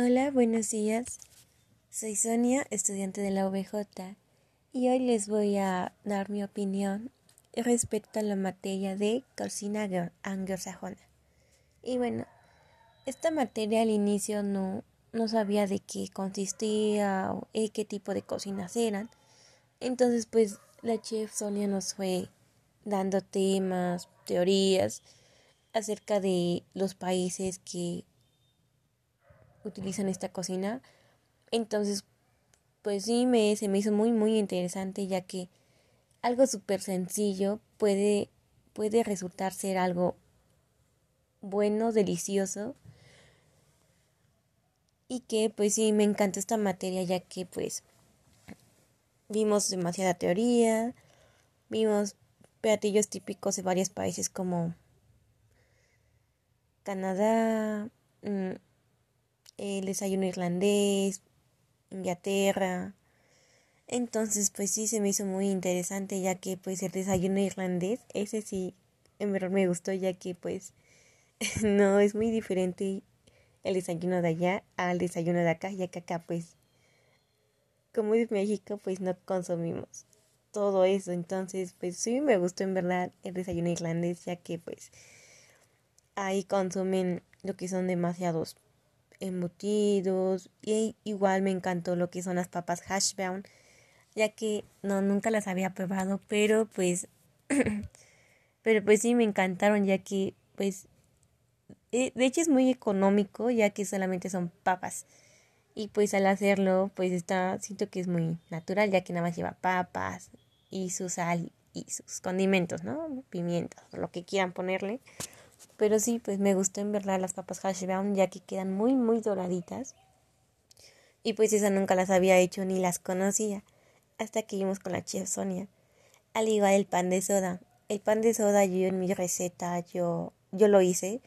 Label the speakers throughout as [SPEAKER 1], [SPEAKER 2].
[SPEAKER 1] Hola, buenos días. Soy Sonia, estudiante de la OBJ, y hoy les voy a dar mi opinión respecto a la materia de cocina anglosajona. Y bueno, esta materia al inicio no, no sabía de qué consistía o eh, qué tipo de cocinas eran. Entonces, pues la chef Sonia nos fue dando temas, teorías acerca de los países que utilizan esta cocina. Entonces, pues sí, me, se me hizo muy, muy interesante ya que algo súper sencillo puede, puede resultar ser algo bueno, delicioso. Y que pues sí, me encanta esta materia ya que pues vimos demasiada teoría, vimos platillos típicos de varios países como Canadá, mm, el desayuno irlandés, Inglaterra. Entonces, pues sí, se me hizo muy interesante ya que pues el desayuno irlandés, ese sí, en verdad me gustó ya que pues no es muy diferente el desayuno de allá al desayuno de acá, ya que acá pues como es México pues no consumimos todo eso, entonces pues sí me gustó en verdad el desayuno irlandés ya que pues ahí consumen lo que son demasiados embutidos y igual me encantó lo que son las papas hash brown ya que no nunca las había probado pero pues pero pues sí me encantaron ya que pues eh, de hecho es muy económico ya que solamente son papas y pues al hacerlo pues está siento que es muy natural ya que nada más lleva papas y su sal y sus condimentos no pimientos lo que quieran ponerle pero sí, pues me gustó en verdad las papas hash brown ya que quedan muy, muy doraditas. Y pues esas nunca las había hecho ni las conocía. Hasta que vimos con la chef Sonia. Al igual el pan de soda. El pan de soda yo en mi receta yo, yo lo hice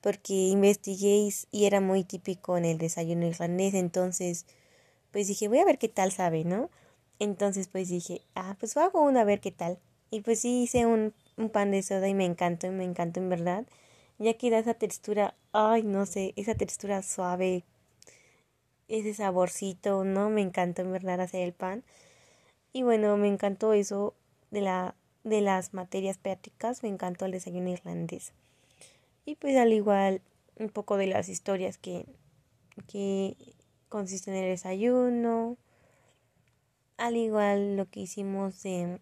[SPEAKER 1] porque investigué y era muy típico en el desayuno irlandés. Entonces, pues dije, voy a ver qué tal sabe, ¿no? Entonces, pues dije, ah, pues hago uno a ver qué tal. Y pues sí hice un, un pan de soda y me encantó, me encantó en verdad ya que da esa textura, ay, no sé, esa textura suave, ese saborcito, ¿no? Me encantó en verdad hacer el pan. Y bueno, me encantó eso de, la, de las materias prácticas, me encantó el desayuno irlandés. Y pues al igual un poco de las historias que, que consisten en el desayuno, al igual lo que hicimos de,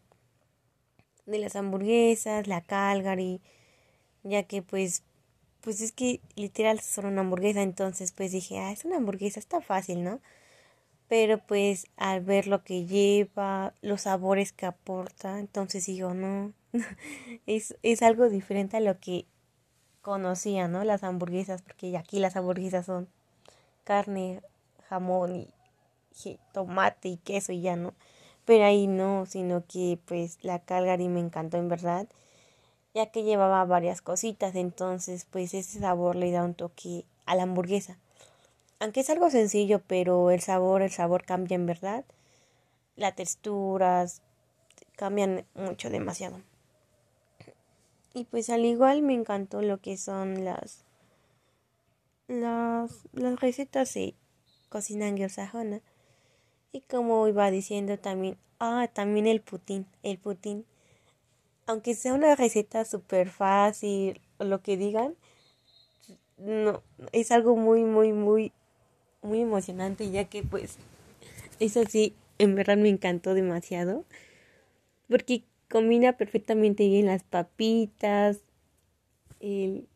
[SPEAKER 1] de las hamburguesas, la Calgary, ya que pues pues es que literal son una hamburguesa, entonces pues dije, ah, es una hamburguesa, está fácil, ¿no? Pero pues al ver lo que lleva, los sabores que aporta, entonces digo, no, es, es algo diferente a lo que conocía, ¿no? Las hamburguesas, porque aquí las hamburguesas son carne, jamón y tomate y queso y ya, ¿no? Pero ahí no, sino que pues la Calgary me encantó en verdad ya que llevaba varias cositas, entonces pues ese sabor le da un toque a la hamburguesa. Aunque es algo sencillo, pero el sabor, el sabor cambia en verdad. Las texturas cambian mucho, demasiado. Y pues al igual me encantó lo que son las las, las recetas de cocina anglosajona. Y como iba diciendo también, ah, también el putín, el putín. Aunque sea una receta súper fácil lo que digan, no, es algo muy, muy, muy, muy emocionante, ya que pues, eso sí, en verdad me encantó demasiado, porque combina perfectamente bien las papitas, el,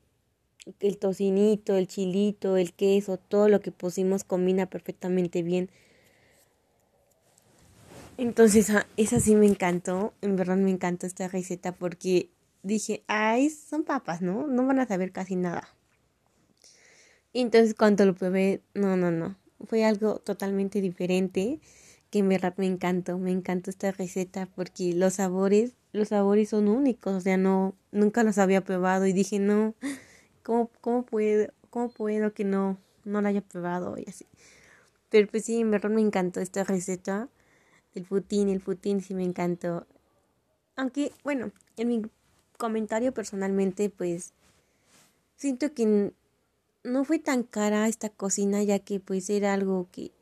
[SPEAKER 1] el tocinito, el chilito, el queso, todo lo que pusimos combina perfectamente bien entonces, ah, esa sí me encantó, en verdad me encantó esta receta porque dije, ay, son papas, ¿no? No van a saber casi nada. Entonces cuando lo probé, no, no, no, fue algo totalmente diferente que en verdad me encantó, me encantó esta receta porque los sabores, los sabores son únicos, o sea, no, nunca los había probado y dije, no, ¿cómo, cómo puedo, cómo puedo que no, no la haya probado y así? Pero pues sí, en verdad me encantó esta receta el Putin, el Putin sí me encantó. Aunque, bueno, en mi comentario personalmente, pues siento que no fue tan cara esta cocina ya que pues era algo que,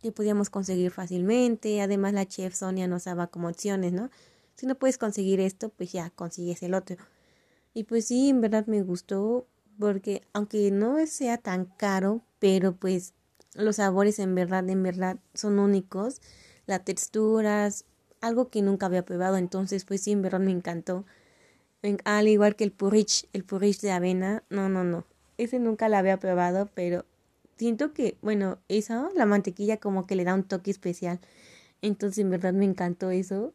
[SPEAKER 1] que podíamos conseguir fácilmente. Además la chef Sonia nos daba como opciones, ¿no? Si no puedes conseguir esto, pues ya consigues el otro. Y pues sí, en verdad me gustó porque aunque no sea tan caro, pero pues los sabores en verdad, en verdad son únicos. Las texturas, algo que nunca había probado, entonces pues sí, en verdad me encantó. Al igual que el porridge, el porridge de avena, no, no, no. Ese nunca la había probado, pero siento que, bueno, eso, la mantequilla como que le da un toque especial. Entonces en verdad me encantó eso.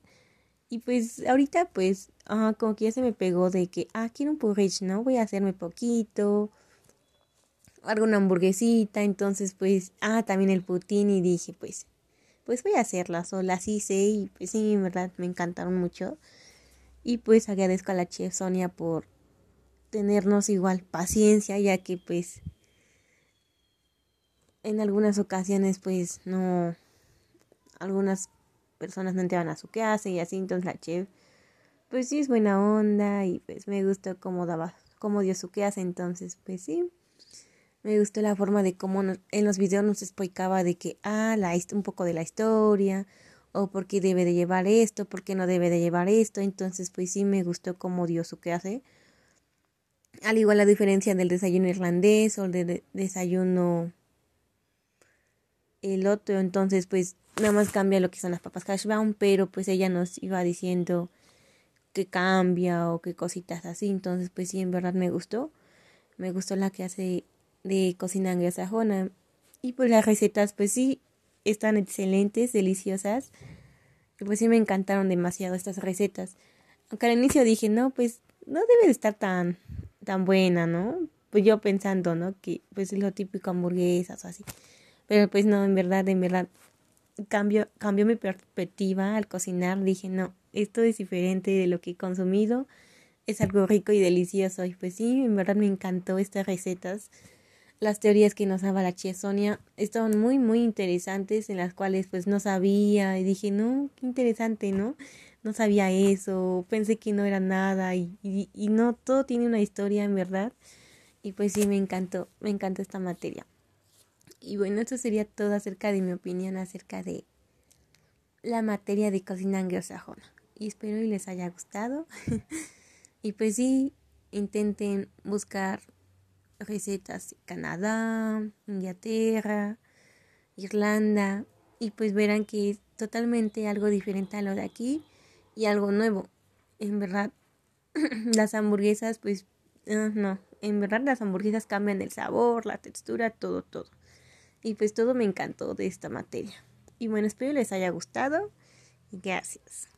[SPEAKER 1] Y pues ahorita pues, como que ya se me pegó de que, ah, quiero un porridge, ¿no? Voy a hacerme poquito, alguna hamburguesita, entonces pues, ah, también el putín y dije, pues, pues voy a hacerla sola, así sé y pues sí, en verdad me encantaron mucho. Y pues agradezco a la chef Sonia por tenernos igual paciencia, ya que pues en algunas ocasiones pues no, algunas personas no entraban a su casa y así, entonces la chef, pues sí es buena onda y pues me gustó cómo daba, cómo dio su casa, entonces pues sí, me gustó la forma de cómo en los videos nos explicaba de que, ah, la, un poco de la historia, o por qué debe de llevar esto, por qué no debe de llevar esto, entonces pues sí me gustó cómo dio su clase. Al igual la diferencia del desayuno irlandés o del desayuno el otro, entonces pues nada más cambia lo que son las papas hash brown, pero pues ella nos iba diciendo que cambia o qué cositas así, entonces pues sí, en verdad me gustó. Me gustó la que hace de cocina anglosajona. Y pues las recetas pues sí, están excelentes, deliciosas. Y pues sí me encantaron demasiado estas recetas. Aunque al inicio dije, no, pues no debe de estar tan, tan buena, ¿no? Pues yo pensando, ¿no? Que pues es lo típico hamburguesas o así. Pero pues no, en verdad, en verdad, cambio, cambió mi perspectiva al cocinar. Dije, no, esto es diferente de lo que he consumido. Es algo rico y delicioso. Y pues sí, en verdad me encantó estas recetas. Las teorías que nos daba la chía Sonia estaban muy, muy interesantes, en las cuales pues no sabía y dije, no, qué interesante, ¿no? No sabía eso, pensé que no era nada y, y, no, todo tiene una historia en verdad. Y pues sí, me encantó, me encantó esta materia. Y bueno, esto sería todo acerca de mi opinión acerca de la materia de cocina anglosajona. Y espero y les haya gustado. y pues sí, intenten buscar recetas de Canadá, Inglaterra, Irlanda. Y pues verán que es totalmente algo diferente a lo de aquí y algo nuevo. En verdad, las hamburguesas, pues, ah, no, en verdad las hamburguesas cambian el sabor, la textura, todo, todo. Y pues todo me encantó de esta materia. Y bueno, espero les haya gustado gracias.